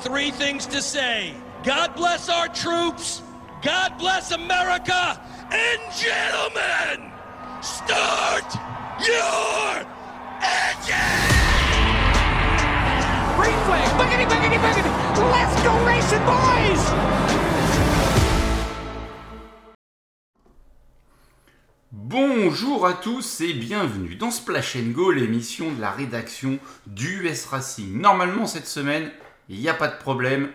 three things to say God bless our troops, God bless America, and gentlemen, start your engine! Boogity. Let's go racing, boys! Bonjour à tous et bienvenue dans Splash Go, l'émission de la rédaction du US Racing. Normalement cette semaine, il n'y a pas de problème,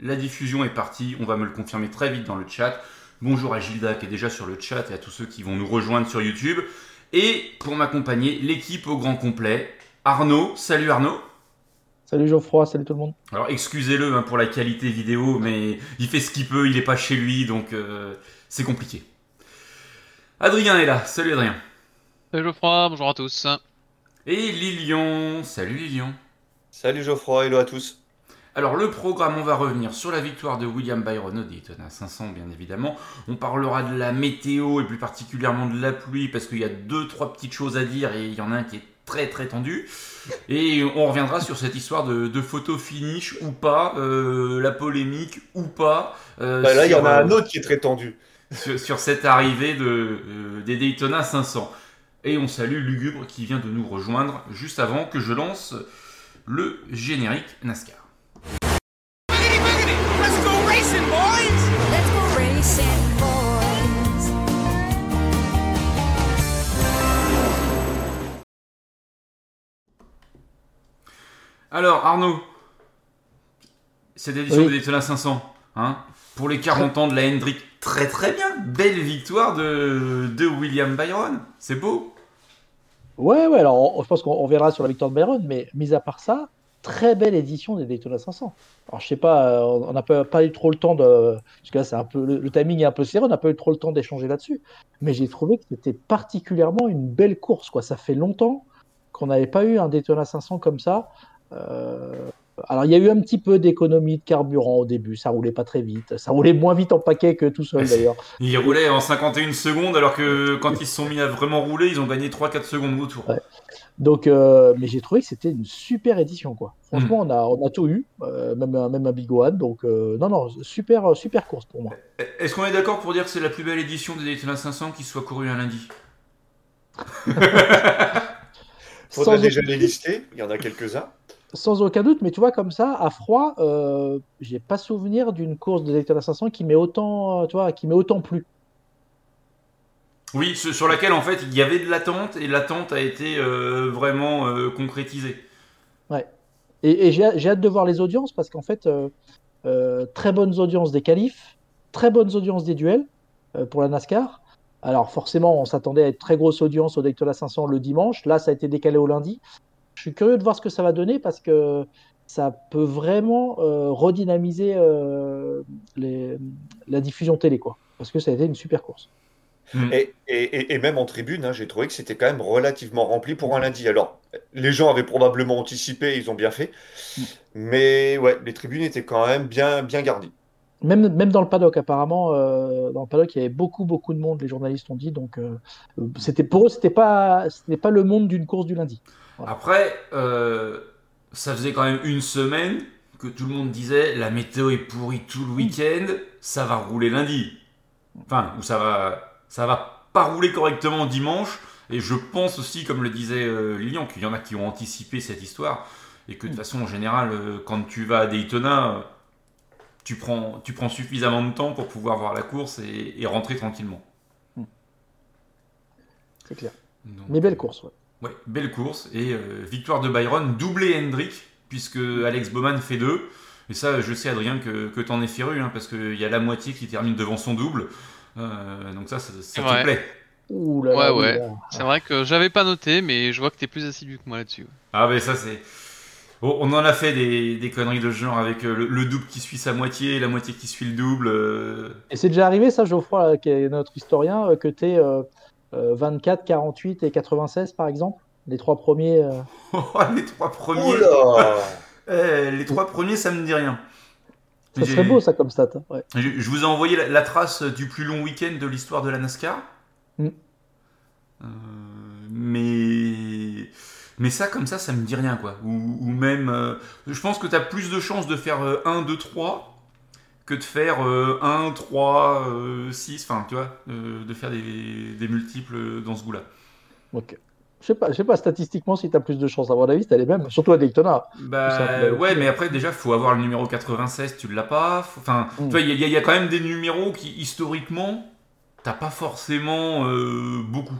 la diffusion est partie, on va me le confirmer très vite dans le chat. Bonjour à Gilda qui est déjà sur le chat et à tous ceux qui vont nous rejoindre sur YouTube. Et pour m'accompagner, l'équipe au grand complet, Arnaud. Salut Arnaud. Salut Geoffroy, salut tout le monde. Alors excusez-le hein, pour la qualité vidéo, mais il fait ce qu'il peut, il n'est pas chez lui, donc euh, c'est compliqué. Adrien est là. Salut Adrien. Salut Geoffroy, bonjour à tous. Et Lilian. Salut Lilian. Salut Geoffroy, hello à tous. Alors le programme, on va revenir sur la victoire de William Byron au Daytona 500 bien évidemment. On parlera de la météo et plus particulièrement de la pluie parce qu'il y a deux trois petites choses à dire et il y en a un qui est très très tendu. Et on reviendra sur cette histoire de, photo finish ou pas, euh, la polémique ou pas. Euh, bah là il y en a un autre qui est très tendu sur, cette arrivée de, euh, des Daytona 500. Et on salue Lugubre qui vient de nous rejoindre juste avant que je lance le générique NASCAR. Alors Arnaud, cette édition des Daytona 500, hein, pour les 40 ans de la Hendrick très très bien. Belle victoire de, de William Byron. C'est beau. Ouais, ouais, alors je pense qu'on reviendra sur la victoire de Byron, mais mis à part ça, très belle édition des Daytona 500. Alors je sais pas, euh, on n'a pas, eu trop le temps de. Parce que là, c'est un peu, le, timing est un peu serré, on n'a pas eu trop le temps d'échanger là-dessus. Mais j'ai trouvé que c'était particulièrement une belle course. Quoi. Ça fait longtemps qu'on n'avait pas eu un Daytona 500 comme ça. Euh, alors, il y a eu un petit peu d'économie de carburant au début. Ça roulait pas très vite. Ça roulait moins vite en paquet que tout seul d'ailleurs. Il roulait en 51 secondes, alors que quand ils se sont mis à vraiment rouler, ils ont gagné 3-4 secondes autour. Donc, euh, mais j'ai trouvé que c'était une super édition, quoi. Franchement, hmm. on, a, on a tout eu, euh, même, même un Big One. Donc, euh, non, non, super, super course pour moi. Est-ce qu'on est, d'accord pour dire que c'est la plus belle édition des Daytona 500 qui soit courue un lundi? Faudrait déjà les lister. Il y en a quelques-uns. Sans aucun doute, mais tu vois, comme ça, à froid, euh, j'ai pas souvenir d'une course de Daytona 500 qui m'est autant, tu vois, qui m'est autant plu. Oui, sur laquelle en fait il y avait de l'attente et l'attente a été euh, vraiment euh, concrétisée. Ouais. Et, j'ai hâte de voir les audiences parce qu'en fait, euh, très bonnes audiences des qualifs, très bonnes audiences des duels pour la NASCAR. Alors forcément, on s'attendait à être très grosse audience au Daytona 500 le dimanche. Là, ça a été décalé au lundi je suis curieux de voir ce que ça va donner parce que ça peut vraiment euh, redynamiser euh, la diffusion télé, quoi. Parce que ça a été une super course. Hmm. Et, même en tribune, hein, j'ai trouvé que c'était quand même relativement rempli pour un lundi. Alors, les gens avaient probablement anticipé, ils ont bien fait. Hmm. Mais ouais, les tribunes étaient quand même bien, bien gardies. Même, même dans le paddock, apparemment, euh, dans le paddock, il y avait beaucoup, beaucoup de monde, les journalistes ont dit. Donc, c'était pour eux, c'était pas, pas le monde d'une course du lundi. Après, euh, ça faisait quand même une semaine que tout le monde disait la météo est pourrie tout le week-end, ça va rouler lundi. Enfin, ou ça va, ça va pas rouler correctement dimanche. Et je pense aussi, comme le disait euh, Lilian, qu'il y en a qui ont anticipé cette histoire et que de façon générale, euh, quand tu vas à Daytona, tu prends, tu prends suffisamment de temps pour pouvoir voir la course et, rentrer tranquillement. C'est clair. Mais belle course, ouais. Ouais, belle course. Et euh, victoire de Byron, doublé Hendrick, puisque Alex Bowman fait deux. Et ça, je sais, Adrien, que, que t'en es féru, hein, parce qu'il y a la moitié qui termine devant son double. Euh, donc ça, ça, te plaît. ouais, ouais. C'est vrai que j'avais pas noté, mais je vois que t'es plus assidu que moi là-dessus. Ah, mais ça, c'est. on en a fait des, des, conneries de ce genre avec euh, le, double qui suit sa moitié, la moitié qui suit le double. Et c'est déjà arrivé, ça, Geoffroy, qui est notre historien, que t'es 24, euh, 48 et 96 par exemple Les trois premiers. Euh. Oh, les trois premiers eh, Les trois premiers, ça me dit rien. Ça serait beau ça comme stat. Hein, je, vous ai envoyé la, trace du plus long week-end de l'histoire de la NASCAR. Mm. Euh, mais Mais ça, comme ça, ça me dit rien, quoi. Ou, ou même. euh, je pense que tu as plus de chances de faire euh, 1, 2, 3 que de faire euh, 1, 3, euh, 6. Enfin, tu vois, euh, de faire des, des multiples dans ce goût-là. Ok. Je sais pas, je sais pas statistiquement si tu as plus de chances. À mon avis, t'as les mêmes. Surtout à Daytona. Bah ouais, mais après déjà faut avoir le numéro 96, tu l'as pas. Faut- Enfin, Mm. tu vois, il y, a- il y a quand même des numéros qui historiquement t'as pas forcément euh, beaucoup.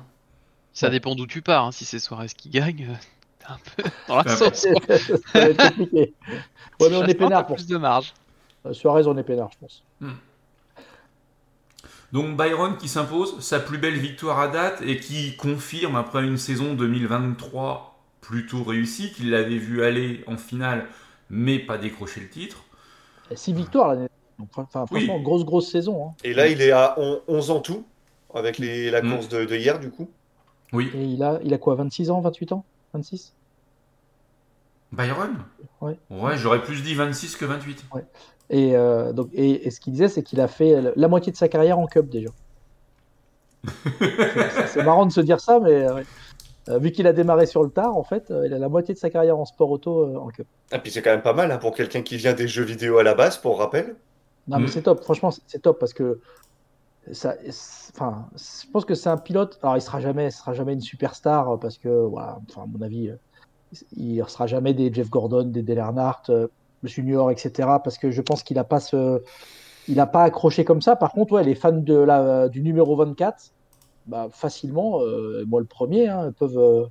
Ça Ouais. dépend d'où tu pars. hein. Si c'est Suarez qui gagne, euh, t'es un peu dans la sauce. ça va être compliqué. Ouais, mais on est peinard pour plus de marge. Ça. Suarez, on est peinard, je pense. Donc Byron qui s'impose, sa plus belle victoire à date et qui confirme après une saison 2023 plutôt réussie qu'il l'avait vu aller en finale mais pas décrocher le titre. Et Six victoires l'année. Enfin, Oui. franchement, grosse, grosse saison. hein. Et là, il est à on- 11 ans tout, avec les, la Mm. course de, de hier, du coup. Oui, Et il a, il a quoi 26 ans, 28 ans 26 Byron Ouais. Ouais, j'aurais plus dit 26 que 28. Et, euh, donc, et, et ce qu'il disait, c'est qu'il a fait la moitié de sa carrière en Cup déjà. C'est- marrant de se dire ça, mais euh, ouais. Euh, vu qu'il a démarré sur le tard, en fait, euh, il a la moitié de sa carrière en sport auto euh, en Cup. Et puis c'est quand même pas mal hein, pour quelqu'un qui vient des jeux vidéo à la base, pour rappel. Non, mais Mm. c'est top. Franchement, c'est- top parce que ça, enfin, je pense que c'est un pilote. Alors, il sera jamais, sera jamais une superstar parce que, voilà, enfin, à mon avis, il ne sera jamais des Jeff Gordon, des Dale Earnhardt, Junior, etc. Parce que je pense qu'il n'a pas ce, il a pas accroché comme ça. Par contre, ouais, les fans de la, du numéro 24, bah, facilement, euh, moi le premier, hein, peuvent, euh,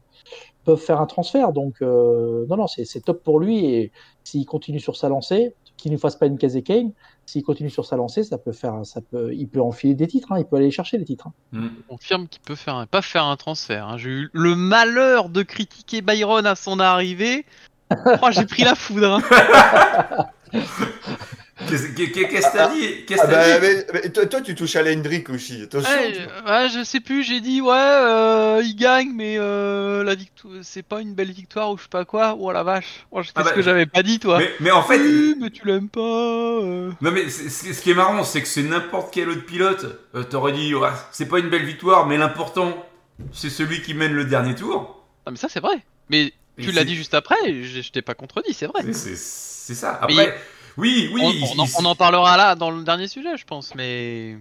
peuvent faire un transfert. Donc, euh, non, non, c'est c'est top pour lui. Et s'il continue sur sa lancée, qu'il ne fasse pas une Casey Kane, s'il continue sur sa lancée, ça peut faire, ça peut, il peut enfiler des titres, hein, il peut aller chercher des titres. hein. Mm. On confirme qu'il peut faire un- pas faire un transfert. hein. J'ai eu le malheur de critiquer Byron à son arrivée. Oh, j'ai pris la foudre. hein. Qu'est-ce qu'est- qu'est-ce que t'as dit? Qu'est-ce Ah bah, dit? mais, mais toi, toi, tu touches à l'Hendrick aussi. Attention. Ouais, je sais plus, j'ai dit ouais, euh, il gagne, mais euh, la victoire, c'est pas une belle victoire ou je sais pas quoi. Oh la vache, oh, qu'est-ce Ah bah, que j'avais pas dit toi mais, mais en fait, Oui, mais tu l'aimes pas. euh. Non mais c'est- c'est- ce qui est marrant, c'est que c'est n'importe quel autre pilote. euh, T'aurais dit, ouais, c'est pas une belle victoire, mais l'important, c'est celui qui mène le dernier tour. Ah mais ça c'est vrai. Mais tu l'as dit juste après, je, je t'ai pas contredit, c'est vrai. C'est- ça. Mais Après, oui, oui, on, il, on en, il- on en parlera là dans le dernier sujet, je pense, mais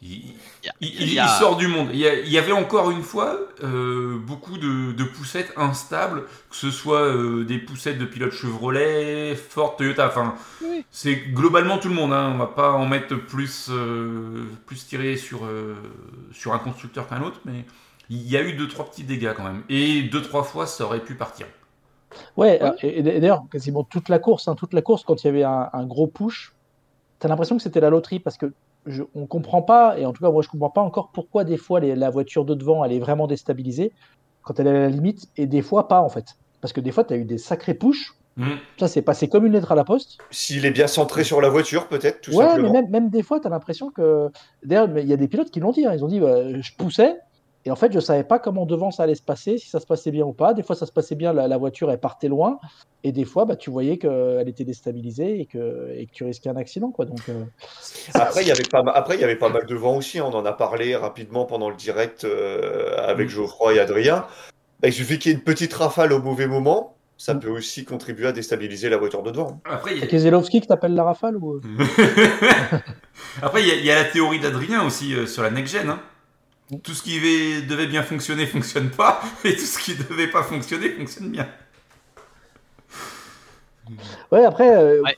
il- il y a- il- il il- y a- il sort du monde. Il y, a- il y avait encore une fois euh, beaucoup de, de poussettes instables, que ce soit euh, des poussettes de pilotes Chevrolet, Ford, Toyota. Enfin, Oui. c'est globalement tout le monde. Hein. On va pas en mettre plus, euh, plus tiré sur, euh, sur un constructeur qu'un autre, mais il y a eu deux trois petits dégâts quand même. Et deux trois fois, ça aurait pu partir. Ouais, euh, et, et d'ailleurs, quasiment toute la course, hein, toute la course, quand il y avait un, un gros push, t'as l'impression que c'était la loterie parce que je, on comprend pas, et en tout cas moi je comprends pas encore pourquoi des fois les- la voiture de devant elle est vraiment déstabilisée quand elle est à la limite et des fois pas en fait. Parce que des fois tu as eu des sacrés push, Hmm. ça c'est passé comme une lettre à la poste. S'il est bien centré sur la voiture, peut-être, tout ouais, simplement. mais même, même des fois tu as l'impression que. D'ailleurs, il y a des pilotes qui l'ont dit, hein, ils ont dit bah, je poussais. Et en fait, je savais pas comment devant ça allait se passer, si ça se passait bien ou pas. Des fois, ça se passait bien, la, la voiture elle partait loin, et des fois, bah, tu voyais qu'elle était déstabilisée et que, et que tu risquais un accident, quoi. Donc, euh, Après, il y avait pas mal, après, il y avait pas mal de vent aussi. On en a parlé rapidement pendant le direct euh, avec Mm. Geoffroy et Adrien. Bah, il suffit qu'il y ait une petite rafale au mauvais moment. Ça Mm. peut aussi contribuer à déstabiliser la voiture de devant. Après, il y a- Keselowski qui t'appelle la rafale ou... euh Après, il y, a- il y a la théorie d'Adrien aussi euh, sur la next-gen. hein. Tout ce qui va- devait bien fonctionner fonctionne pas, et tout ce qui devait pas fonctionner fonctionne bien. Ouais, après, euh, Ouais.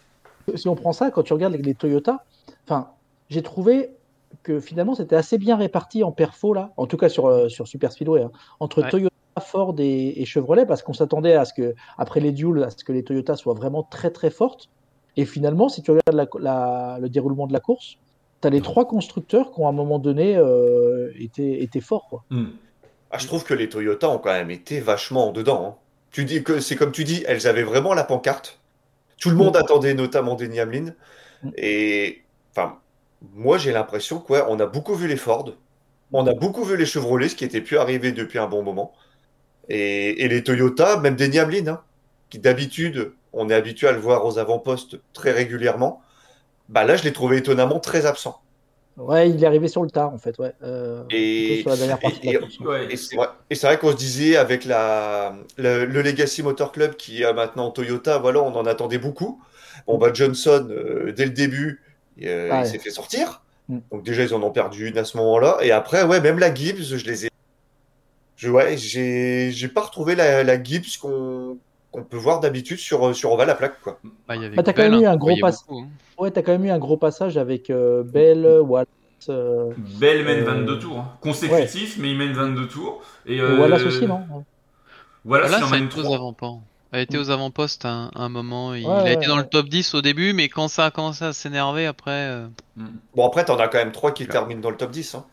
si on prend ça, quand tu regardes les, les Toyota, enfin, j'ai trouvé que finalement c'était assez bien réparti en perfo là, en tout cas sur, euh, sur Super Speedway, hein, entre Ouais. Toyota, Ford et, et Chevrolet, parce qu'on s'attendait à ce que, après les duels, à ce que les Toyota soient vraiment très très fortes. Et finalement, si tu regardes la- la- le déroulement de la course, tu as les trois constructeurs qui ont à un moment donné euh, été, été forts. Quoi. Hmm. Ah, je trouve que les Toyota ont quand même été vachement en dedans. hein. Tu dis que c'est comme tu dis, elles avaient vraiment la pancarte. Tout le monde Mm. attendait notamment Denny Hamlin. Mm. Et enfin, moi j'ai l'impression qu'on on a beaucoup vu les Ford, on a beaucoup vu les Chevrolet, ce qui était plus arrivé depuis un bon moment. Et, et les Toyota, même Denny Hamlin, hein, qui d'habitude on est habitué à le voir aux avant-postes très régulièrement. Bah là, je l'ai trouvé étonnamment très absent. Ouais, il est arrivé sur le tard en fait, ouais. Euh, Et- plutôt sur la dernière partie de la et- course. Ouais, Et c'est ouais. Et c'est vrai qu'on se disait avec la, le, le Legacy Motor Club qui a maintenant Toyota, voilà, on en attendait beaucoup. Bon, bah Johnson, euh, dès le début, euh, il s'est fait sortir. Mm. Donc déjà, ils en ont perdu une à ce moment-là. Et après, ouais, même la Gibbs, je les ai... Je, ouais, j'ai j'ai pas retrouvé la, la Gibbs qu'on qu'on peut voir d'habitude sur, sur Oval à plaque, quoi. Bah, il y avait Bah, t'as quand même eu hein, un gros pass- beaucoup, hein. Ouais, t'as quand même eu un gros passage avec euh, Bell, Wallace. euh, Bell mène Euh, 22 tours. hein. Consécutif, mais il mène 22 tours. Et, euh, Wallace aussi, non Wallace, il en a mène été aux 3. avant-postes. Elle a été aux avant-postes à un, un moment. Il Ouais, a ouais, été dans ouais. le top 10 au début, mais quand ça a commencé à s'énerver après. euh, Bon, après, t'en as quand même trois qui Clair. terminent dans le top 10. Hein.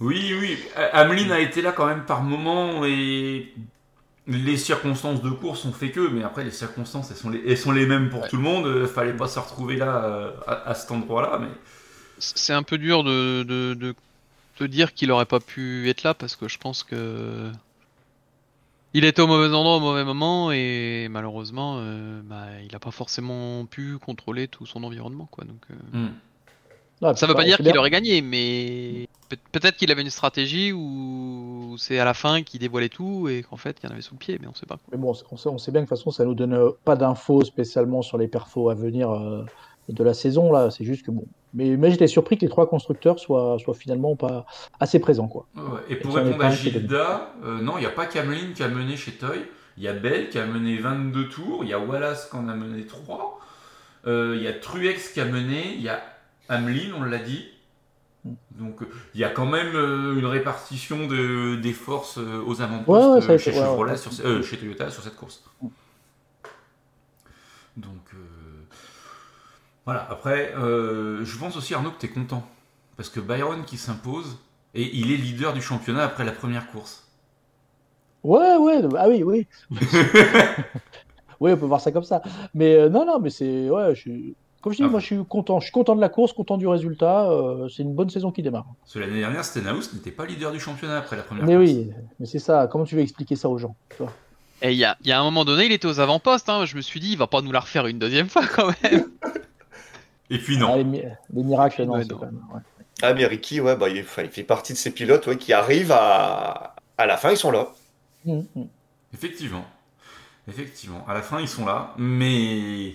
Oui, oui. Ameline a été là quand même par moment et les circonstances de course ont fait que, mais après les circonstances elles sont les, elles sont les mêmes pour Ouais. tout le monde. Euh, Fallait pas se retrouver là euh, à, à cet endroit-là, mais C'est un peu dur de, de, de, de dire qu'il aurait pas pu être là parce que je pense que. Il était au mauvais endroit au mauvais moment et malheureusement, euh, bah, il a pas forcément pu contrôler tout son environnement. Quoi, donc, euh, hmm. Non, Ça veut pas dire qu'il aurait gagné, mais peut- peut-être qu'il avait une stratégie ou c'est à la fin qu'il dévoilait tout et qu'en fait il y en avait sous le pied, mais on sait pas. Mais bon, on sait, on sait bien que de toute façon, ça nous donne euh, pas d'infos spécialement sur les perfos à venir euh, de la saison. là. C'est juste que bon. Mais, mais j'étais surpris que les trois constructeurs soient, soient finalement pas assez présents. Quoi. Ouais, Et pour Et répondre à Gilda, euh, non, il n'y a pas Cameline qui a mené chez Toy. Il y a Bell qui a mené 22 tours. Il y a Wallace qui en a mené 3. Euh, Il y a Truex qui a mené. Il y a Ameline, on l'a dit. Donc il y a quand même euh, une répartition de, des forces euh, aux avant-postes Ouais, ouais, euh, chez, Chevrolet ouais. sur euh, chez Toyota sur cette course. Donc euh, voilà, après, euh, je pense aussi Arnaud que tu es content. Parce que Byron qui s'impose, et il est leader du championnat après la première course. Ouais, ouais, ah oui, oui. oui, on peut voir ça comme ça. Mais non, non, mais c'est. Ouais, je. Comme je dis, Ah. moi je suis content. Je suis content de la course, content du résultat. euh, c'est une bonne saison qui démarre. Parce que l'année dernière, Stenhouse n'était pas leader du championnat après la première Mais course. oui, mais c'est ça. Comment tu veux expliquer ça aux gens Et il y a, il y a un moment donné, il était aux avant-postes. Hein. Je me suis dit, il va pas nous la refaire une deuxième fois quand même. Et puis non. Ah, les, mi- les miracles, non, non. quand même. ouais. Ah, mais Ricky, ouais, bah, il fait partie de ces pilotes ouais, qui arrivent à... à la fin, ils sont là. Mm, mm. Effectivement. Effectivement. À la fin, ils sont là. Mais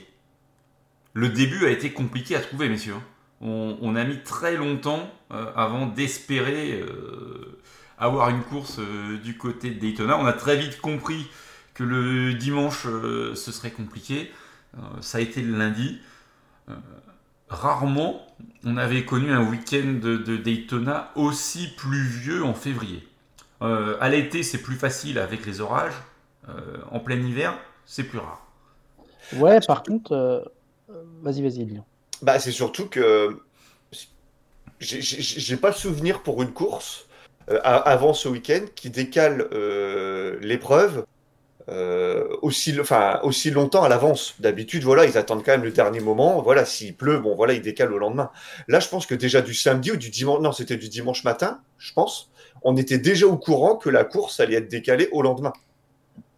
le début a été compliqué à trouver, messieurs. On, on a mis très longtemps euh, avant d'espérer euh, avoir une course euh, du côté de Daytona. On a très vite compris que le dimanche, ce serait compliqué. Ça a été le lundi. Rarement, on avait connu un week-end de, de Daytona aussi pluvieux en février. À l'été, c'est plus facile avec les orages. En plein hiver, c'est plus rare. Ouais, par contre, vas-y, vas-y, Lilian. Bah, c'est surtout que j'ai- pas le souvenir pour une course euh, avant ce week-end qui décale euh, l'épreuve euh, aussi longtemps à l'avance. D'habitude, voilà, ils attendent quand même le dernier moment. Voilà, s'il pleut, bon, voilà, ils décalent au lendemain. Là, je pense que déjà du samedi ou du dimanche, non, c'était du dimanche matin, je pense. On était déjà au courant que la course allait être décalée au lendemain.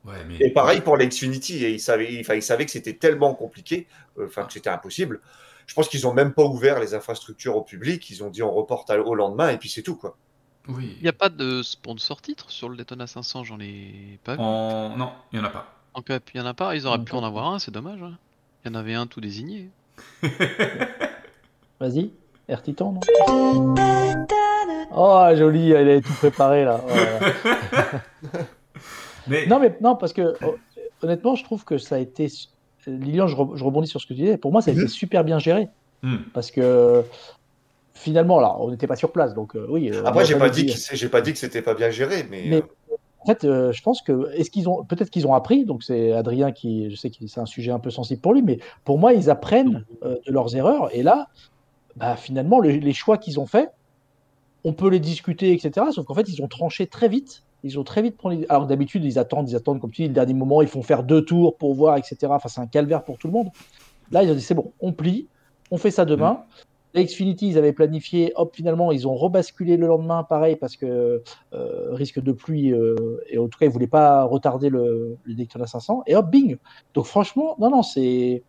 Ouais, mais Et pareil pour l'Xfinity, et ils savaient, enfin, ils savaient que c'était tellement compliqué, euh, enfin que c'était impossible. Je pense qu'ils ont même pas ouvert les infrastructures au public. Ils ont dit on reporte à- au lendemain et puis c'est tout quoi. Oui. Il n'y a pas de sponsor titre sur le Daytona 500, j'en ai pas vu. En... Non, il n'y en a pas. En il y en a pas. Ils auraient En pu en avoir un, c'est dommage. hein. Il y en avait un tout désigné. Vas-y, Air Titan, non? Oh, joli, elle est tout préparée là. Ouais. Mais non, mais non, parce que oh, honnêtement, je trouve que ça a été. Lilian, je, re- je rebondis sur ce que tu disais. Pour moi, ça a été Mhm. super bien géré. Hmm. Parce que finalement, là, on n'était pas sur place. Donc, euh, oui. euh, Après j'ai pas pas dit- que j'ai pas dit que c'était pas bien géré, mais, Mais- euh, En fait, euh, je pense que est-ce qu'ils ont peut-être qu'ils ont appris. Donc c'est Adrien qui, je sais que c'est un sujet un peu sensible pour lui, mais pour moi, ils apprennent euh, de leurs erreurs. Et là, bah, finalement, le- les choix qu'ils ont faits, on peut les discuter, etc. Sauf qu'en fait, ils ont tranché très vite. Ils ont très vite pris. Alors d'habitude, ils attendent, ils attendent, comme tu dis, le dernier moment, ils font faire deux tours pour voir, etc. Enfin, c'est un calvaire pour tout le monde. Là, ils ont dit c'est bon, on plie, on fait ça demain. Les Xfinity, ils avaient planifié, hop, finalement, ils ont rebasculé le lendemain, pareil, parce que euh, risque de pluie, euh, et en tout cas, ils voulaient pas retarder le, le Daytona 500, et hop, bing. Donc franchement, non, non, c'est,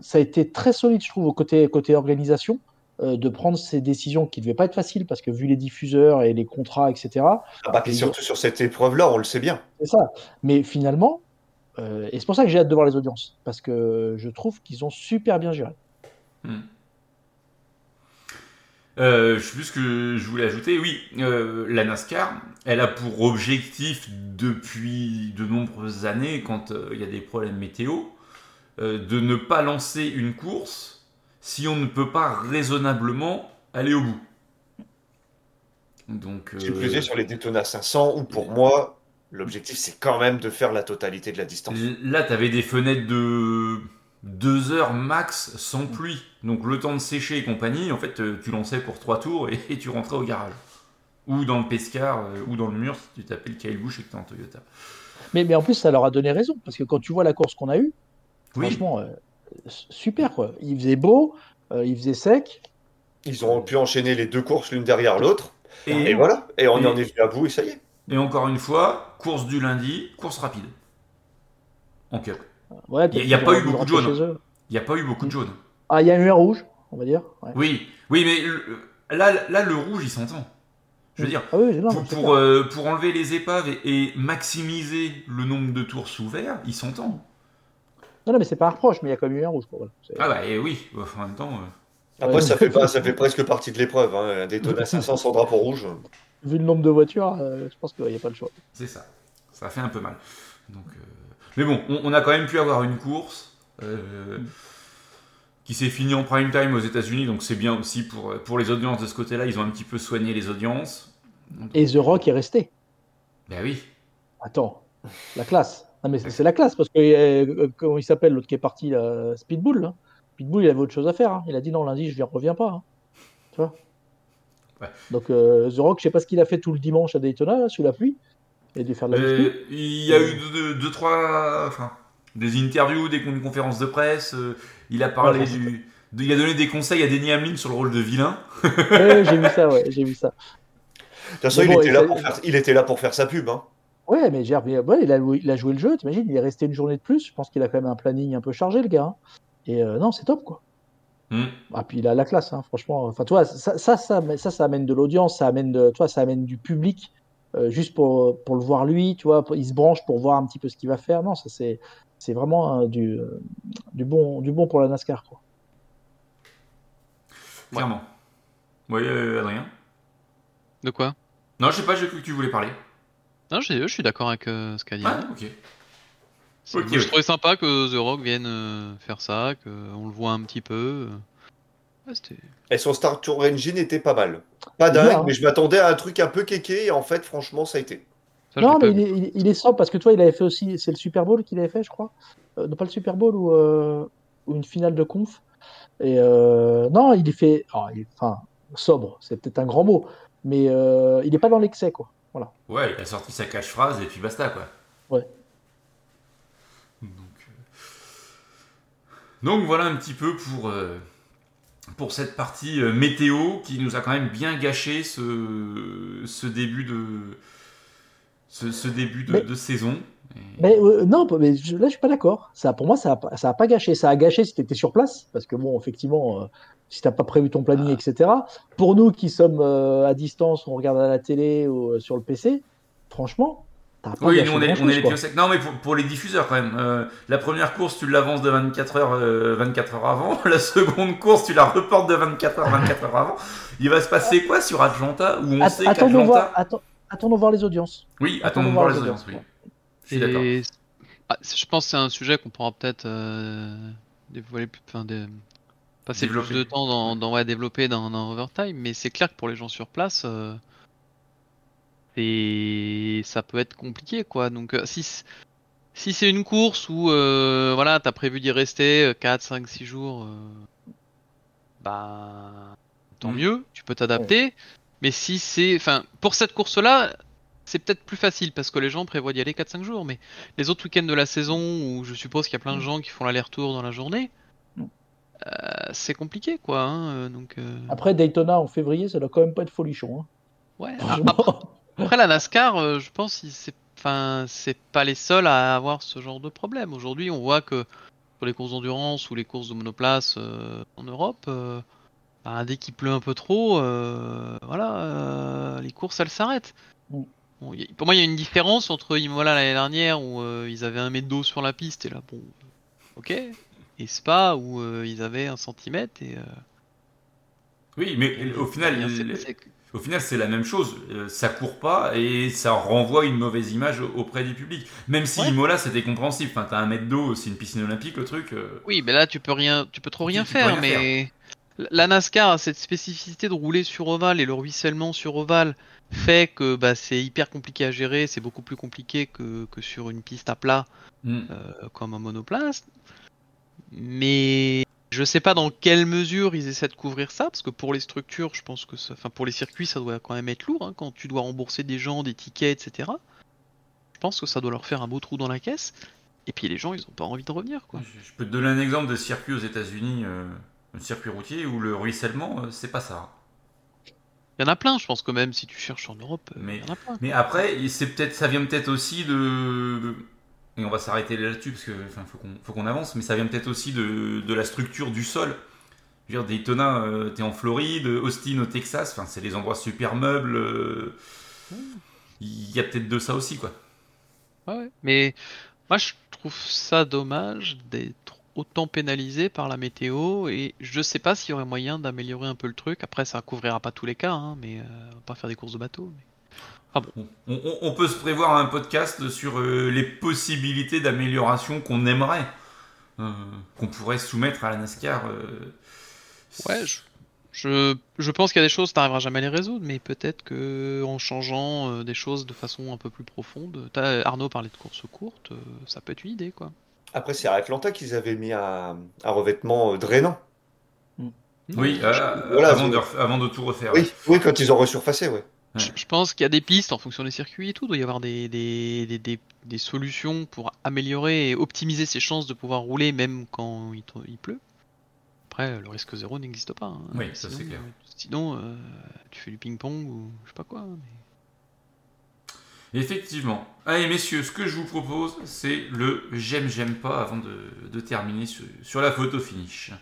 ça a été très solide, je trouve, côté, côté organisation. Euh, de prendre ces décisions qui ne devaient pas être faciles parce que vu les diffuseurs et les contrats, etc. Ah bah, puis surtout sur cette épreuve-là, on le sait bien. C'est ça. Mais finalement, euh, et c'est pour ça que j'ai hâte de voir les audiences parce que je trouve qu'ils ont super bien géré. Euh, je sais plus ce que je voulais ajouter. Oui, euh, la NASCAR, elle a pour objectif depuis de nombreuses années, quand euh, il y a des problèmes météo, euh, de ne pas lancer une course si on ne peut pas raisonnablement aller au bout. Donc, Qui euh, plus est sur les Daytona 500, où pour moi, l'objectif c'est quand même de faire la totalité de la distance. là, tu avais des fenêtres de 2 heures max sans pluie. Donc le temps de sécher et compagnie, en fait, euh, tu lançais pour 3 tours et, et tu rentrais au garage. Ou dans le Pescar, euh, ou dans le mur si tu t'appelles Kyle Busch et que tu en Toyota. Mais, mais en plus, ça leur a donné raison parce que quand tu vois la course qu'on a eue, Oui, franchement, euh, super quoi. Il faisait beau, euh, il faisait sec. Ils ont pu enchaîner les deux courses l'une derrière l'autre, et, et voilà, et on et- en est venu à bout et ça y est. et encore une fois, course du lundi, course rapide. En cup. Ouais, Il y a- il y a pas eu beaucoup de jaunes. Il n'y a pas eu beaucoup de jaune. Ah, il y a eu un rouge, on va dire. Ouais. Oui, oui, mais le- là, là, le rouge, il s'entend. Je veux dire, Ah oui, non, pour, c'est pour, clair. euh, pour enlever les épaves et, et maximiser le nombre de tours sous vert, il s'entend. Non, non, mais c'est pas un reproche, mais il y a quand même eu un rouge. Quoi, voilà. Ah bah et oui, en même temps. euh, Après, Ouais. ça fait, pas, ça fait presque partie de l'épreuve. Hein. Un Daytona 500 sans drapeau rouge. Vu le nombre de voitures, euh, je pense qu'il n'y a pas le choix. C'est ça. Ça fait un peu mal. Donc, euh, Mais bon, on, on a quand même pu avoir une course euh, qui s'est finie en prime time aux États-Unis, donc c'est bien aussi pour, pour les audiences de ce côté-là. Ils ont un petit peu soigné les audiences. Et The Rock est resté. Ben oui. Attends, la classe. Non, mais c'est la classe parce que, euh, comment il s'appelle, l'autre qui est parti, là, Speedbull. là? Speedbull, il avait autre chose à faire. hein. Il a dit non, lundi, je ne reviens pas. hein. Tu vois? Ouais. Donc, euh, The Rock, je sais pas ce qu'il a fait tout le dimanche à Daytona, là, sous la pluie. Il a dû faire de la. Euh, il y a eu deux, deux- deux, trois. Enfin, des interviews, des con- conférences de presse. euh, il a parlé Ouais, du. de- il a donné des conseils à Denny Hamlin sur le rôle de vilain. Ouais, j'ai vu ça, ouais, j'ai vu ça. De toute façon, il, bon, était là pour faire, il était là pour faire sa pub. Hein. Ouais, mais j'ai revu- ouais, il, a, il a joué le jeu, t'imagines, il est resté une journée de plus. Je pense qu'il a quand même un planning un peu chargé, le gars. hein. Et euh, non, c'est top, quoi. Hmm. Ah, puis il a la classe, hein, franchement. Enfin, toi, ça, ça, ça, ça, ça amène de l'audience, ça amène de, toi, ça amène du public, euh, juste pour, pour le voir lui, tu vois. pour- Il se branche pour voir un petit peu ce qu'il va faire. Non, ça c'est, c'est vraiment euh, du, du bon, du bon pour la NASCAR, quoi. Clairement. Oui, euh, Adrien? De quoi? Non, je sais pas, j'ai cru que tu voulais parler. Non, je, je suis d'accord avec euh, ce qu'a dit. Ah, ok. Moi, Je trouvais sympa que The Rock vienne euh, faire ça, qu'on le voit un petit peu. Ouais, Et son Star Tour Engine était pas mal. Pas dingue, mais je m'attendais à un truc un peu kéké. Et en fait, franchement, ça a été. ça, Non, mais il est, il, est- il est sobre parce que toi, il avait fait aussi, c'est le Super Bowl qu'il avait fait, je crois. Euh, non, pas le Super Bowl ou, euh, ou une finale de conf. Et euh, non, il est fait, enfin, sobre, c'est peut-être un grand mot, mais euh, il n'est pas dans l'excès, quoi. Voilà. Ouais, il a sorti sa cache-phrase et puis basta, quoi. Ouais. Donc, euh, Donc voilà un petit peu pour, euh, pour cette partie euh, météo qui nous a quand même bien gâché ce, ce début de ce, ce début de, Mais- de saison. Mais euh, non, mais je- là, je suis pas d'accord. Ça, pour moi, ça a, pas- ça a pas gâché. Ça a gâché si tu étais sur place, parce que bon, effectivement, euh, si t'as pas prévu ton planning, etc. Pour nous qui sommes euh, à distance, on regarde à la télé ou euh, sur le PC, franchement, t'as pas Oui, gâché nous on est, on est les sec. Non, mais pour, pour les diffuseurs quand même. Euh, la première course, tu l'avances de 24 heures, euh, 24 heures avant. La seconde course, tu la reportes de 24 heures, 24 heures avant. Il va se passer quoi sur Atlanta où on Att- sait attendons, qu'Atlanta. voir, atten- attendons voir les audiences. Oui, attendons voir les audiences. Oui. Je suis d'accord. Ah, je pense que c'est un sujet qu'on pourra peut-être euh, dévoiler plus, enfin, dé- passer Développer. plus de temps dans, dans ouais, développer dans, dans Overtime, mais c'est clair que pour les gens sur place, euh, et ça peut être compliqué, quoi. Donc euh, si c'est une course où euh, voilà, t'as prévu d'y rester euh, 4, 5, 6 jours, bah tant Mm. mieux, tu peux t'adapter. Mais si c'est, enfin, pour cette course-là, c'est peut-être plus facile parce que les gens prévoient d'y aller 4-5 jours. Mais les autres week-ends de la saison où je suppose qu'il y a plein de gens qui font l'aller-retour dans la journée, Mm. euh, c'est compliqué, quoi. hein, euh, donc, euh, Après Daytona en février, ça doit quand même pas être folichon. Hein. ouais. Ah. Après, après, la NASCAR, euh, je pense, il- c'est, enfin, pas les seuls à avoir ce genre de problème. Aujourd'hui, on voit que sur les courses d'endurance ou les courses de monoplace en Europe, bah, dès qu'il pleut un peu trop, voilà, les courses elles s'arrêtent. Mm. Bon, y a- pour moi, il y a une différence entre Imola l'année dernière où euh, ils avaient un mètre d'eau sur la piste et là, bon, ok, et Spa où euh, ils avaient un centimètre et. euh, Oui, mais au final, au final, c'est la même chose. Ça court pas et ça renvoie une mauvaise image au- auprès du public. Même si Ouais. Imola, c'était compréhensible. Enfin, t'as un mètre d'eau, c'est une piscine olympique, le truc. Oui, mais là tu peux rien, tu peux trop rien Tu faire. rien mais la NASCAR a cette spécificité de rouler sur ovale et le ruissellement sur ovale fait que bah, c'est hyper compliqué à gérer. C'est beaucoup plus compliqué que, que sur une piste à plat hmm. euh, comme un monoplace. Mais je sais pas dans quelle mesure ils essaient de couvrir ça, parce que pour les structures, je pense que ça, enfin pour les circuits, ça doit quand même être lourd hein, quand tu dois rembourser des gens, des tickets, etc. Je pense que ça doit leur faire un beau trou dans la caisse. Et puis les gens, ils ont pas envie de revenir, quoi. Je je peux te donner un exemple de circuit aux États-Unis, euh, un circuit routier où le ruissellement, euh, c'est pas ça. Il y en a plein, je pense que même si tu cherches en Europe, euh, Mais- y en a plein. Mais après, c'est peut-être, ça vient peut-être aussi de, et on va s'arrêter là-dessus parce que, enfin, faut qu'on, avance, mais ça vient peut-être aussi de, de la structure du sol. Je veux dire, Daytona, euh, t'es en Floride, Austin au Texas, enfin, c'est des endroits super meubles. euh, Il y a peut-être de ça aussi, quoi. Ouais. Mais moi, je trouve ça dommage d'être autant pénalisé par la météo et je sais pas s'il y aurait moyen d'améliorer un peu le truc. Après, ça couvrira pas tous les cas, hein, mais euh, on va pas faire des courses de bateau. mais- On, on- on peut se prévoir un podcast sur euh, les possibilités d'amélioration qu'on aimerait, euh, qu'on pourrait soumettre à la NASCAR. Ouais, je, je, je pense qu'il y a des choses, t'arriveras jamais à les résoudre, mais peut-être que en changeant des choses de façon un peu plus profonde, Arnaud parlait de courses courtes, ça peut être une idée, quoi. Après, c'est à Atlanta qu'ils avaient mis un, un revêtement drainant. Oui, euh, Voilà, avant, de, ref- avant de tout refaire. Oui, oui, quand ils ont resurfacé, ouais. Je, je pense qu'il y a des pistes en fonction des circuits et tout. Il doit y avoir des, des, des, des, des solutions pour améliorer et optimiser ses chances de pouvoir rouler même quand il, to- il pleut. Après, le risque zéro n'existe pas. hein. Oui, ça, c'est clair. euh, Sinon, euh, tu fais du ping-pong ou je sais pas quoi. mais- Effectivement. Allez, messieurs, ce que je vous propose, c'est le j'aime, j'aime pas avant de, de terminer sur, sur la photo finish.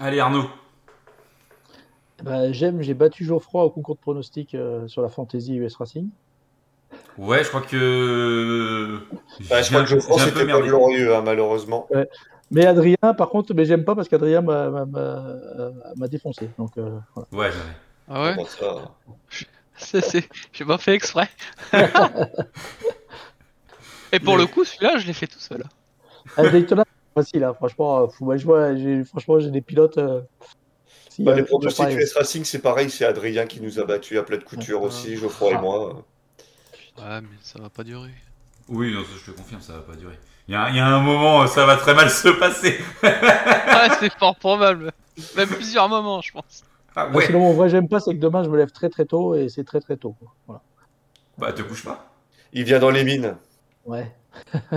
Allez, Arnaud. Bah, J'aime, j'ai battu Geoffroy au concours de pronostic euh, sur la Fantasy US Racing. Ouais, je crois que. Bah, je crois que Geoffroy, c'était pas glorieux, hein, malheureusement. Mais Adrien, par contre, mais j'aime pas parce qu'Adrien m'a- m'a- m'a euh, m'a défoncé. Donc euh, voilà. Ouais. Ah ouais C'est- c'est- J'ai pas fait exprès. et pour le coup, celui-là, je l'ai fait tout seul. À Daytona, c'est facile, hein, franchement. euh, faut- moi, je vois, j'ai- franchement, j'ai des pilotes. euh, si, Bah, euh, les pronostics. US Racing, c'est pareil, c'est Adrien qui nous a battus à plat de couture Ouais. aussi, Geoffroy et moi. Ouais, mais ça va pas durer. Oui, non, je te confirme, ça va pas durer. Il y a, il y a un moment, ça va très mal se passer. ouais, c'est fort probable. Même plusieurs moments, je pense. Ah Moi, ouais. Vrai, j'aime pas, c'est que demain, je me lève très très tôt et c'est très très tôt. quoi. Voilà. Bah, te couche pas. Il vient dans les mines. Ouais.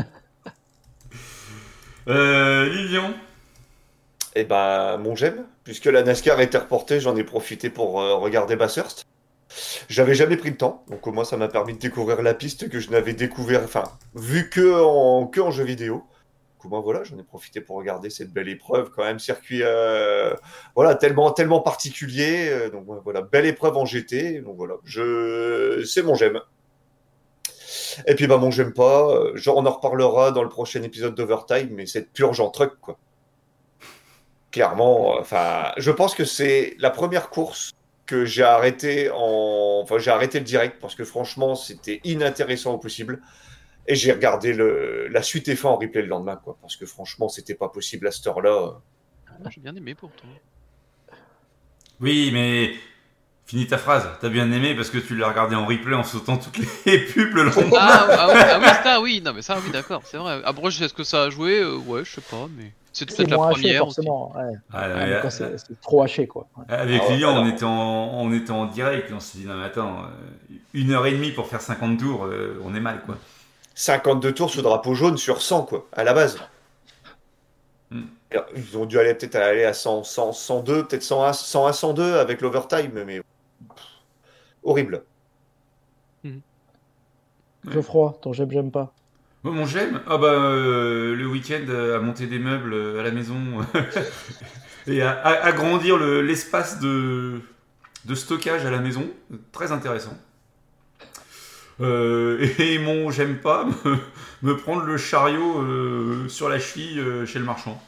Euh, Lilian. Et ben, mon j'aime, puisque la NASCAR était reportée, j'en ai profité pour euh, regarder Bathurst. J'avais jamais pris le temps, donc au moins ça m'a permis de découvrir la piste que je n'avais découvert, enfin, vu que en, jeu vidéo. Donc au moins voilà, j'en ai profité pour regarder cette belle épreuve, quand même, circuit, euh, voilà, tellement, tellement particulier. euh, donc voilà, belle épreuve en GT. Donc voilà, je, c'est mon j'aime. Et puis bah mon j'aime pas, euh, genre on en reparlera dans le prochain épisode d'Overtime, mais cette purge en truck quoi. Clairement, enfin, je pense que c'est la première course que j'ai arrêté en, enfin j'ai arrêté le direct parce que franchement c'était inintéressant au possible. Et j'ai regardé le... la suite et fin en replay le lendemain quoi, parce que franchement c'était pas possible à cette heure-là. Moi, J'ai bien aimé pourtant. Oui, mais finis ta phrase. T'as bien aimé parce que tu l'as regardé en replay en sautant toutes les pubs le lendemain. Ah, ah, oui, ah oui, ça, oui, non, mais ça, oui, d'accord, c'est vrai. Après, est-ce que ça a joué Euh, Ouais, je sais pas, mais c'est peut-être la première forcément. Ouais. Ah, c'est trop haché, quoi. Ouais. Avec Ah on, alors. était en, on était en direct et on s'est dit, non mais attends, euh, une heure et demie pour faire 50 tours, euh, on est mal quoi. 52 tours sous drapeau jaune sur 100 quoi, à la base. Hmm. Ils ont dû aller peut-être aller à 100, 100, 102, peut-être 101, 101, 102 avec l'overtime, mais pff, horrible. Geoffroy, ton j'aime, j'aime pas. Moi, mon j'aime, ah bah, euh, le week-end euh, à monter des meubles euh, à la maison et à, à- agrandir le- l'espace de, de stockage à la maison. Très intéressant. Euh, et mon j'aime pas, me, me prendre le chariot euh, sur la cheville euh, chez le marchand.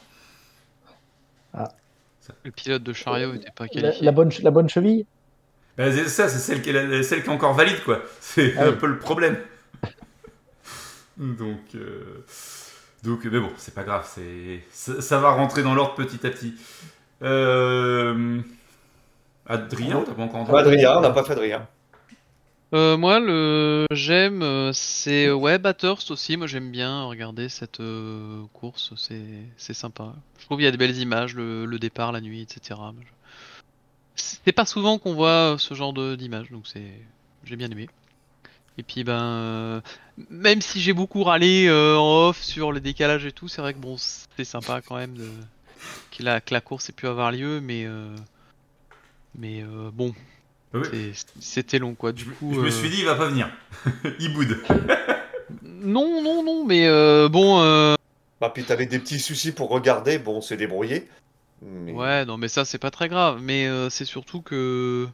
Le pilote de chariot était pas La, qualifié. la bonne, la bonne cheville? Bah, c'est ça, c'est celle qui est, la- celle qui est encore valide, quoi. C'est Ah un oui. peu le problème. Donc, euh, donc, mais bon, c'est pas grave, c'est, ça, ça va rentrer dans l'ordre petit à petit. Euh, Adrien, t'as pas encore entendu Adrien, on n'a pas fait Adrien. Euh, moi, le j'aime, c'est ouais Bathurst aussi. Moi, j'aime bien regarder cette euh, course. C'est c'est sympa. Je trouve qu'il y a des belles images, le, le départ, la nuit, etc. C'est pas souvent qu'on voit ce genre de d'images, donc c'est j'ai bien aimé. Et puis ben, euh, même si j'ai beaucoup râlé euh, en off sur le décalage et tout, c'est vrai que bon, c'est sympa quand même de que la, que la course ait pu avoir lieu, mais euh, mais euh, bon, c'est- c'était long quoi. Je, Du me- coup, je me suis dit, il va pas venir. il boude. Non, non, non, mais euh, bon, euh, Bah, puis t'avais des petits soucis pour regarder, bon, on s'est débrouillé. Mais... ouais, non, mais ça c'est pas très grave. Mais euh, c'est surtout que,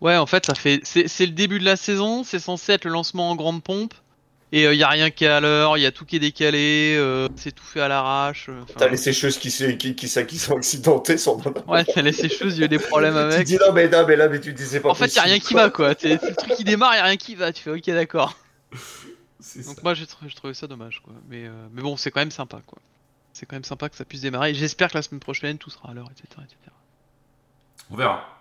ouais, en fait, ça fait, c'est c'est le début de la saison, c'est censé être le lancement en grande pompe, et il y a rien qui est à l'heure, il y a tout qui est décalé, euh, c'est tout fait à l'arrache. euh, T'as les sécheuses qui, qui, qui, qui sont accidentées sans Ouais, t'as les sécheuses, il y a eu des problèmes Tu avec. dis non, mais non, mais là, mais tu disais pas En fait, y a rien qui va quoi. C'est le truc qui démarre, y a rien qui va. Tu fais ok, d'accord. Donc moi, j'ai tr- j'ai trouvé ça dommage quoi. Mais, euh, mais bon, c'est quand même sympa quoi. C'est quand même sympa que ça puisse démarrer. et J'espère que la semaine prochaine, tout sera à l'heure, etc., etc. On verra.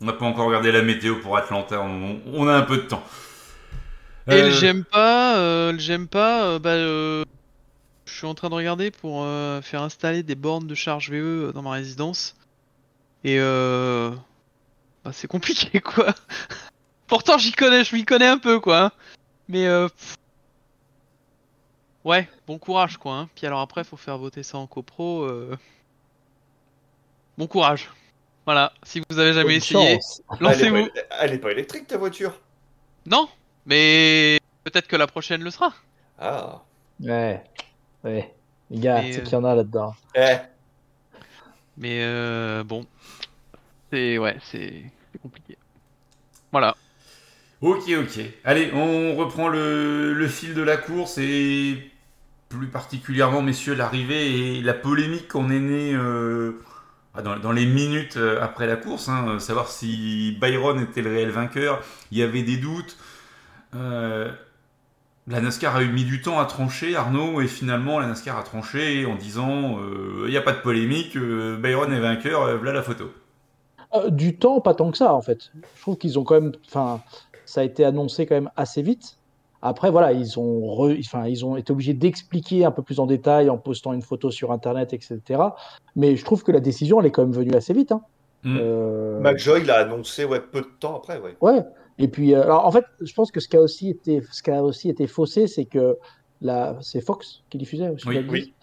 On n'a pas encore regardé la météo pour Atlanta, on, on a un peu de temps. Et Euh, le j'aime pas, euh, le j'aime pas, euh, bah, euh, je suis en train de regarder pour euh, faire installer des bornes de charge VE dans ma résidence. Et euh, bah, c'est compliqué quoi. Pourtant j'y connais, je m'y connais un peu quoi. hein. Mais euh, ouais, bon courage quoi. hein. Puis alors après faut faire voter ça en copro. euh, Bon courage. Voilà, si vous avez jamais Bonne essayé. Elle lancez-vous. pas, elle est pas électrique ta voiture Non, mais peut-être que la prochaine le sera. Ah. Ouais, ouais. Les gars, c'est euh, qu'il y en a là-dedans. Eh, Mais euh, bon, c'est ouais, c'est compliqué. Voilà. Ok, ok. Allez, on reprend le, le fil de la course et plus particulièrement, messieurs, l'arrivée et la polémique qu'on est né euh, dans, dans les minutes euh, après la course. hein, euh, savoir si Byron était le réel vainqueur. Il y avait des doutes. Euh, la NASCAR a eu mis du temps à trancher, Arnaud, et finalement la NASCAR a tranché en disant il n'y a pas de polémique, Byron est vainqueur, voilà la photo. Du temps, pas tant que ça, en fait. Je trouve qu'ils ont quand même. Ça a été annoncé quand même assez vite. Après, voilà, ils ont, re- enfin, ils ont été obligés d'expliquer un peu plus en détail en postant une photo sur Internet, etc. Mais je trouve que la décision, elle est quand même venue assez vite. Hein. Mm. Euh, McJoy l'a annoncé ouais, peu de temps après, ouais. Ouais. Et puis, euh, alors, en fait, je pense que ce qui a aussi été, ce qui a aussi été faussé, c'est que la, c'est Fox qui diffusait. Oui, qui. oui.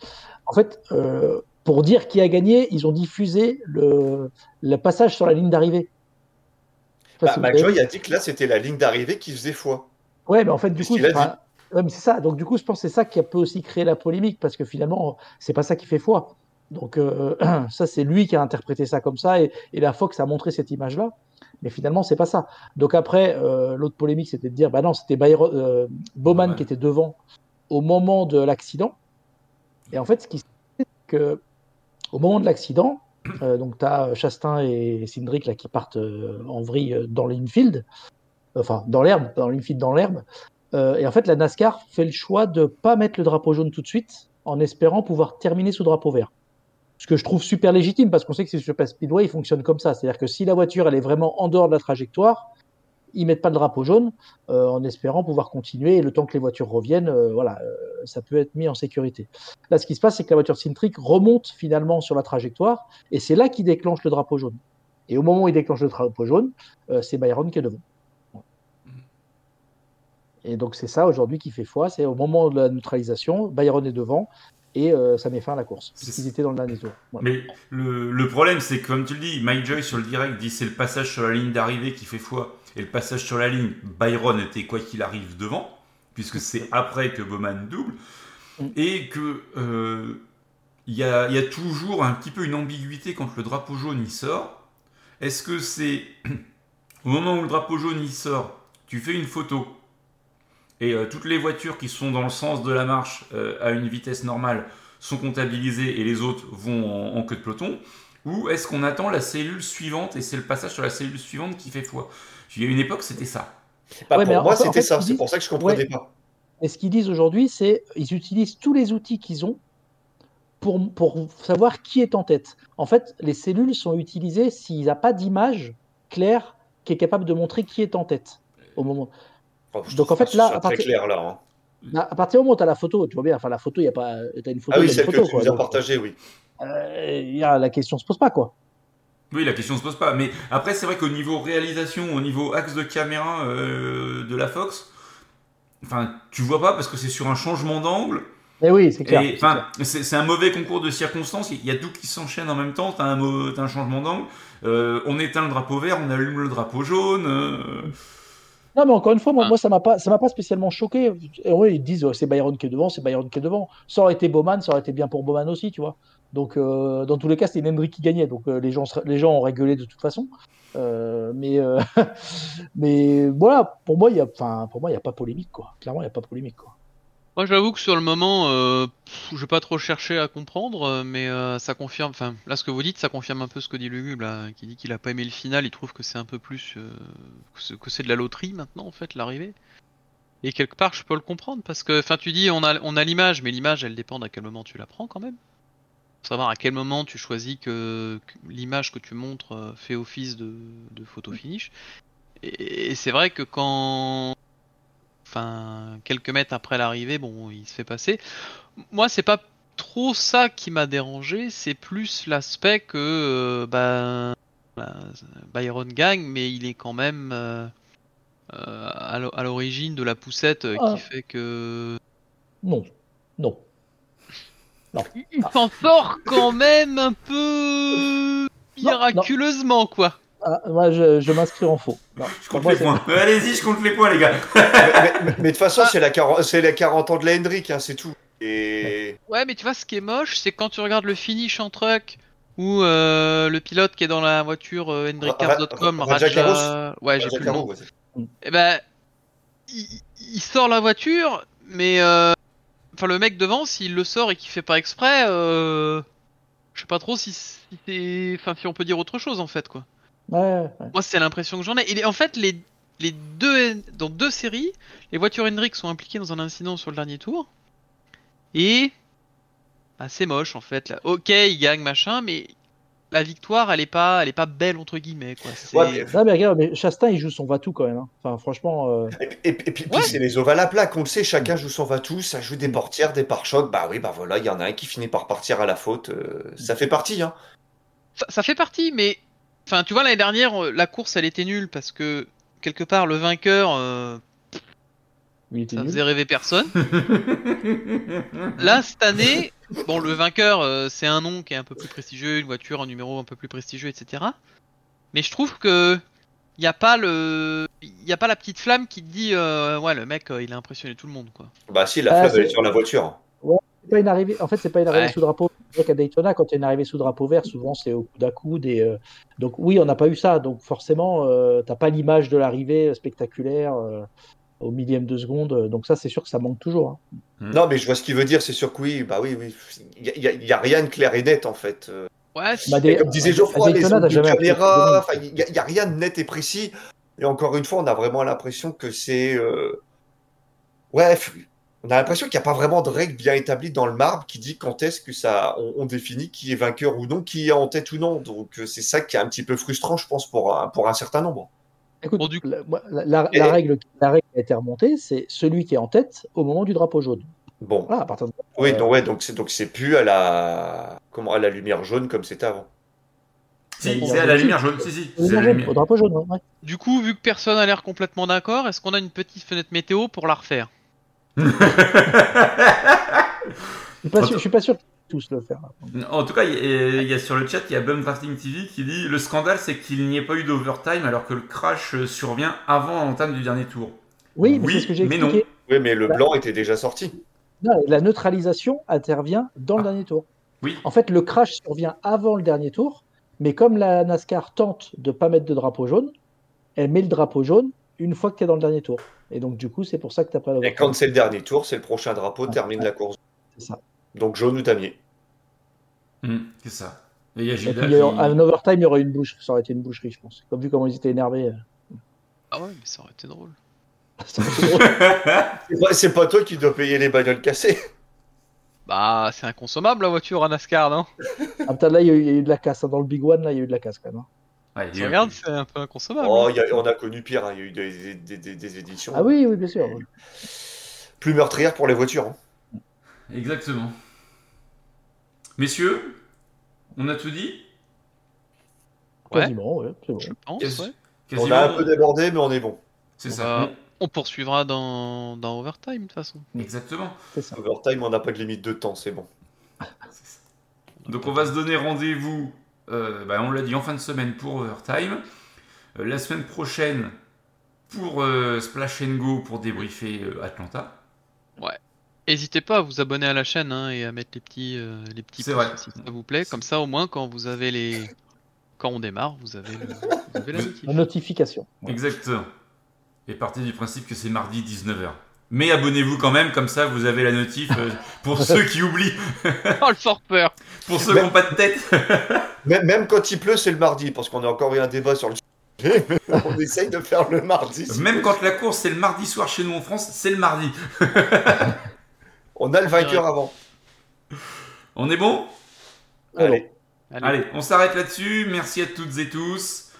En fait, euh, pour dire qui a gagné, ils ont diffusé le, le passage sur la ligne d'arrivée. Bah. McJoy a dit que là, c'était la ligne d'arrivée qui faisait foi. Ouais, mais en fait, du coup, enfin, ouais, c'est ça. Donc, du coup, je pense que c'est ça qui a peut aussi créer la polémique parce que finalement, c'est pas ça qui fait foi. Donc, euh, ça, c'est lui qui a interprété ça comme ça et, et la Fox a montré cette image-là. Mais finalement, c'est pas ça. Donc, après, euh, l'autre polémique, c'était de dire bah non, c'était euh, Bowman Ouais. qui était devant au moment de l'accident. Et en fait, ce qui se passe, c'est que au moment de l'accident, euh, donc tu as Chastain et Cindric là, qui partent en vrille dans l'infield, enfin dans l'herbe, dans l'infield dans l'herbe. Euh, et en fait, la NASCAR fait le choix de pas mettre le drapeau jaune tout de suite, en espérant pouvoir terminer sous drapeau vert. Ce que je trouve super légitime, parce qu'on sait que c'est sur Speedway, il fonctionne comme ça. C'est-à-dire que si la voiture elle est vraiment en dehors de la trajectoire, ils mettent pas le drapeau jaune, euh, en espérant pouvoir continuer. Et le temps que les voitures reviennent, euh, voilà, ça peut être mis en sécurité. Là, ce qui se passe, c'est que la voiture Cintric remonte finalement sur la trajectoire, et c'est là qu'il déclenche le drapeau jaune. Et au moment où il déclenche le drapeau jaune, c'est Byron qui est devant. Et donc c'est ça aujourd'hui qui fait foi, c'est au moment de la neutralisation, Byron est devant et euh, ça met fin à la course. C'est Parce qu'ils ça. étaient dans le dernier tour. Voilà. Mais le, le problème, c'est que, comme tu le dis, Mike Joy sur le direct dit c'est le passage sur la ligne d'arrivée qui fait foi, et le passage sur la ligne, Byron était quoi qu'il arrive devant. puisque c'est après que Bowman double, Mm. et que euh, il y, a, il y a toujours un petit peu une ambiguïté quand le drapeau jaune il sort. Est-ce que c'est au moment où le drapeau jaune il sort, tu fais une photo et euh, toutes les voitures qui sont dans le sens de la marche euh, à une vitesse normale sont comptabilisées et les autres vont en, en queue de peloton Ou est-ce qu'on attend la cellule suivante et c'est le passage sur la cellule suivante qui fait foi? Il y a une époque, c'était ça. Bah, Ouais, mais pour moi, en c'était fait, ça. C'est disent- pour ça que je comprenais Ouais. pas. Et ce qu'ils disent aujourd'hui, c'est ils utilisent tous les outils qu'ils ont pour, pour savoir qui est en tête. En fait, les cellules sont utilisées s'il n'y a pas d'image claire qui est capable de montrer qui est en tête au moment. Donc, en fait, là, soit à très partir- clair là. hein. À à partir du moment où tu as la photo, tu vois bien, enfin la photo, il y a pas. Tu as une photo, Ah oui, celle photo. que tu quoi. nous as partagée, oui. euh, il y a- la question se pose pas, quoi. Oui, la question se pose pas. Mais après, c'est vrai qu'au niveau réalisation, au niveau axe de caméra euh, de la Fox, enfin, tu vois pas parce que c'est sur un changement d'angle. Mais oui, c'est clair. Et c'est enfin, un mauvais concours de circonstances. Il y a tout qui s'enchaîne en même temps. T'as un, t'as un changement d'angle. Euh, on éteint le drapeau vert, on allume le drapeau jaune. Non, mais encore une fois, moi, Ah. moi ça m'a pas, ça m'a pas spécialement choqué. Et oui, ils disent euh, c'est Byron qui est devant, c'est Byron qui est devant. Ça aurait été Bowman, ça aurait été bien pour Bowman aussi, tu vois. Donc, euh, dans tous les cas, c'était Hendry qui gagnait. Donc, euh, les gens, les gens ont rigolé de toute façon. Euh, mais, mais voilà, pour moi, il y a, enfin, pour moi, il y a pas polémique, quoi. Clairement, il y a pas polémique, quoi. Moi, j'avoue que sur le moment, euh, je vais pas trop chercher à comprendre, euh, mais euh, ça confirme. Enfin, là, ce que vous dites, ça confirme un peu ce que dit Lugubre, là, qui dit qu'il a pas aimé le final. Il trouve que c'est un peu plus euh, que c'est- de la loterie maintenant, en fait, l'arrivée. Et quelque part, je peux le comprendre parce que, enfin, tu dis, on a, on a l'image, mais l'image, elle dépend à quel moment tu la prends quand même. Savoir à quel moment tu choisis que, l'image que tu montres euh, fait office de, de photo finish. Et c'est vrai que quand enfin quelques mètres après l'arrivée, bon, il se fait passer. Moi, c'est pas trop ça qui m'a dérangé, c'est plus l'aspect que euh, bah, bah, Byron gagne, mais il est quand même euh, euh, à l'o- à l'origine de la poussette euh, Ah. qui fait que Non, non. il s'en sort quand même un peu miraculeusement quoi. Ah, moi, je, je m'inscris en faux. Non, Je compte moi, les c'est- points. Euh, Allez-y, je compte les points, les gars. mais, de toute façon, Ah. c'est la, 40 c'est la 40 ans de la Hendrick, hein, c'est tout. Et Ouais, mais tu vois, ce qui est moche, c'est quand tu regardes le finish en truck où euh, le pilote qui est dans la voiture euh, hendrickcars.com, Ra- Raja Raja... Ouais, j'ai plus le nom. Ouais. Eh ben, il, il sort la voiture, mais euh, enfin le mec devant, s'il le sort et qu'il fait pas exprès, euh, je sais pas trop si, si c'est, enfin si on peut dire autre chose en fait quoi. Ouais, ouais. Moi c'est l'impression que j'en ai. Et en fait les les deux dans deux séries, les voitures Hendrick sont impliquées dans un incident sur le dernier tour et bah, c'est moche en fait. Là. Ok, il gagne machin, mais la victoire elle est pas elle est pas belle entre guillemets quoi. C'est- Ouais, mais- Non, mais regarde, mais Chastain, il joue son va-tout quand même. hein. Enfin, franchement, euh, Et, et- et puis, puis Ouais. c'est les ovales à plat, qu'on le sait, chacun joue son va-tout, ça joue des portières, des pare-chocs, bah oui, bah voilà, il y en a un qui finit par partir à la faute, euh, ça fait partie, hein. ça, ça fait partie, mais enfin, tu vois, l'année dernière, euh, la course, elle était nulle parce que quelque part, le vainqueur, euh, ça nul. faisait rêver personne. Là, cette année, bon, le vainqueur, euh, c'est un nom qui est un peu plus prestigieux, une voiture, un numéro un peu plus prestigieux, etc. Mais je trouve que il y a pas le, il a pas la petite flamme qui te dit, euh, ouais, le mec, euh, il a impressionné tout le monde, quoi. Bah si, la Ah, flamme, elle est sur la voiture. C'est pas une arrivée. En fait, c'est pas une arrivée Ouais. sous drapeau. Qu'à Daytona, quand il y a une arrivée sous drapeau vert, souvent c'est au coup d'à coup. Des, euh, Donc oui, on n'a pas eu ça. Donc forcément, euh, t'as pas l'image de l'arrivée spectaculaire euh, au millième de seconde. Donc ça, c'est sûr que ça manque toujours. hein. Non, mais je vois ce qu'il veut dire, c'est sûr que oui, bah oui, oui, il y, a- rien de clair et net, en fait. Ouais, Bah, Et des- comme disait à- Geoffroy, les il n'y a, a rien de net et précis. Et encore une fois, on a vraiment l'impression que c'est... euh, Ouais, on a l'impression qu'il n'y a pas vraiment de règle bien établie dans le marbre qui dit quand est-ce que ça, on, on définit qui est vainqueur ou non, qui est en tête ou non. Donc euh, c'est ça qui est un petit peu frustrant, je pense, pour un, pour un certain nombre. Écoute, Bon, du coup- la, moi, la- la- Et- la règle, la règle qui a été remontée, c'est celui qui est en tête au moment du drapeau jaune. Bon, Voilà, à partir de oui, euh, donc ouais, donc c'est donc c'est plus à la comment à la lumière jaune comme c'était avant. Si, c'est à la lumière jaune. Si, si. jaune, lumière. au drapeau jaune. ouais. Du coup, vu que personne a l'air complètement d'accord, est-ce qu'on a une petite fenêtre météo pour la refaire? Je suis pas sûr, je suis pas sûr qu'ils tous le faire. En tout cas, il y, a- il y a sur le chat, il y a Bum Drafting TV qui dit le scandale, c'est qu'il n'y ait pas eu d'overtime alors que le crash euh, survient avant l'entame du dernier tour. Oui, mais Oui, ce que mais non. Oui, mais le Bah. blanc était déjà sorti. Non, la neutralisation intervient dans le Ah. dernier tour. Oui. En fait, le crash survient avant le dernier tour, mais comme la NASCAR tente de pas mettre de drapeau jaune, elle met le drapeau jaune une fois que tu es dans le dernier tour. Et donc, du coup, c'est pour ça que tu n'as pas Et l'overtime. quand c'est le dernier tour, c'est le prochain drapeau, Ouais. termine la course. C'est ça. Donc jaune ou damier. Hum, c'est ça. Et il y a Et puis, qui- un overtime, il y aurait une bouche. Ça aurait été une boucherie, je pense. Comme vu comment ils étaient énervés. euh. Ah ouais, mais ça aurait été drôle. C'est pas, toi qui dois payer les bagnoles cassées. Bah, c'est inconsommable la voiture à NASCAR, non? Ah, putain, là, il y, a eu, il y a eu de la casse. hein. Dans le Big One, là, il y a eu de la casse quand même. hein. Il y a- c'est un peu inconsommable. Oh, hein. il y a- on a connu pire, hein. il y a eu des, des- des- des éditions Ah oui, oui, bien sûr. plus meurtrières pour les voitures. hein. Exactement. Messieurs, on a tout dit? Ouais. Quasiment, ouais, c'est bon. Je pense, ouais. On Quasiment. a un peu débordé, mais on est bon. C'est On ça. va- On poursuivra dans, dans Overtime, de toute façon. Exactement. C'est ça. Overtime, on n'a pas de limite de temps, c'est bon. Donc on va se donner rendez-vous, euh, bah, on l'a dit, en fin de semaine pour Overtime. Euh, la semaine prochaine pour euh, Splash and Go pour débriefer euh, Atlanta. N'hésitez pas à vous abonner à la chaîne hein, et à mettre les petits, euh, les petits pouces vrai. si ça vous plaît. Comme ça, au moins, quand vous avez les, quand on démarre, vous avez, le... vous avez la notif. La notification. Ouais. Exactement. Et partez du principe que c'est mardi 19h. Mais abonnez-vous quand même, comme ça vous avez la notif euh, pour ceux qui oublient, Oh le forpeur pour ceux qui n'ont pas de tête. Même, même quand il pleut, c'est le mardi, parce qu'on a encore eu un débat sur le on essaye de faire le mardi. Même quand la course c'est le mardi soir chez nous en France, c'est le mardi. On a le vainqueur avant. On est bon? Allez. Allez. Allez, on s'arrête là-dessus. Merci à toutes et tous.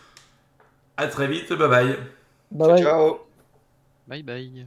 À très vite, bye bye. Bye bye. Ciao. Bye bye.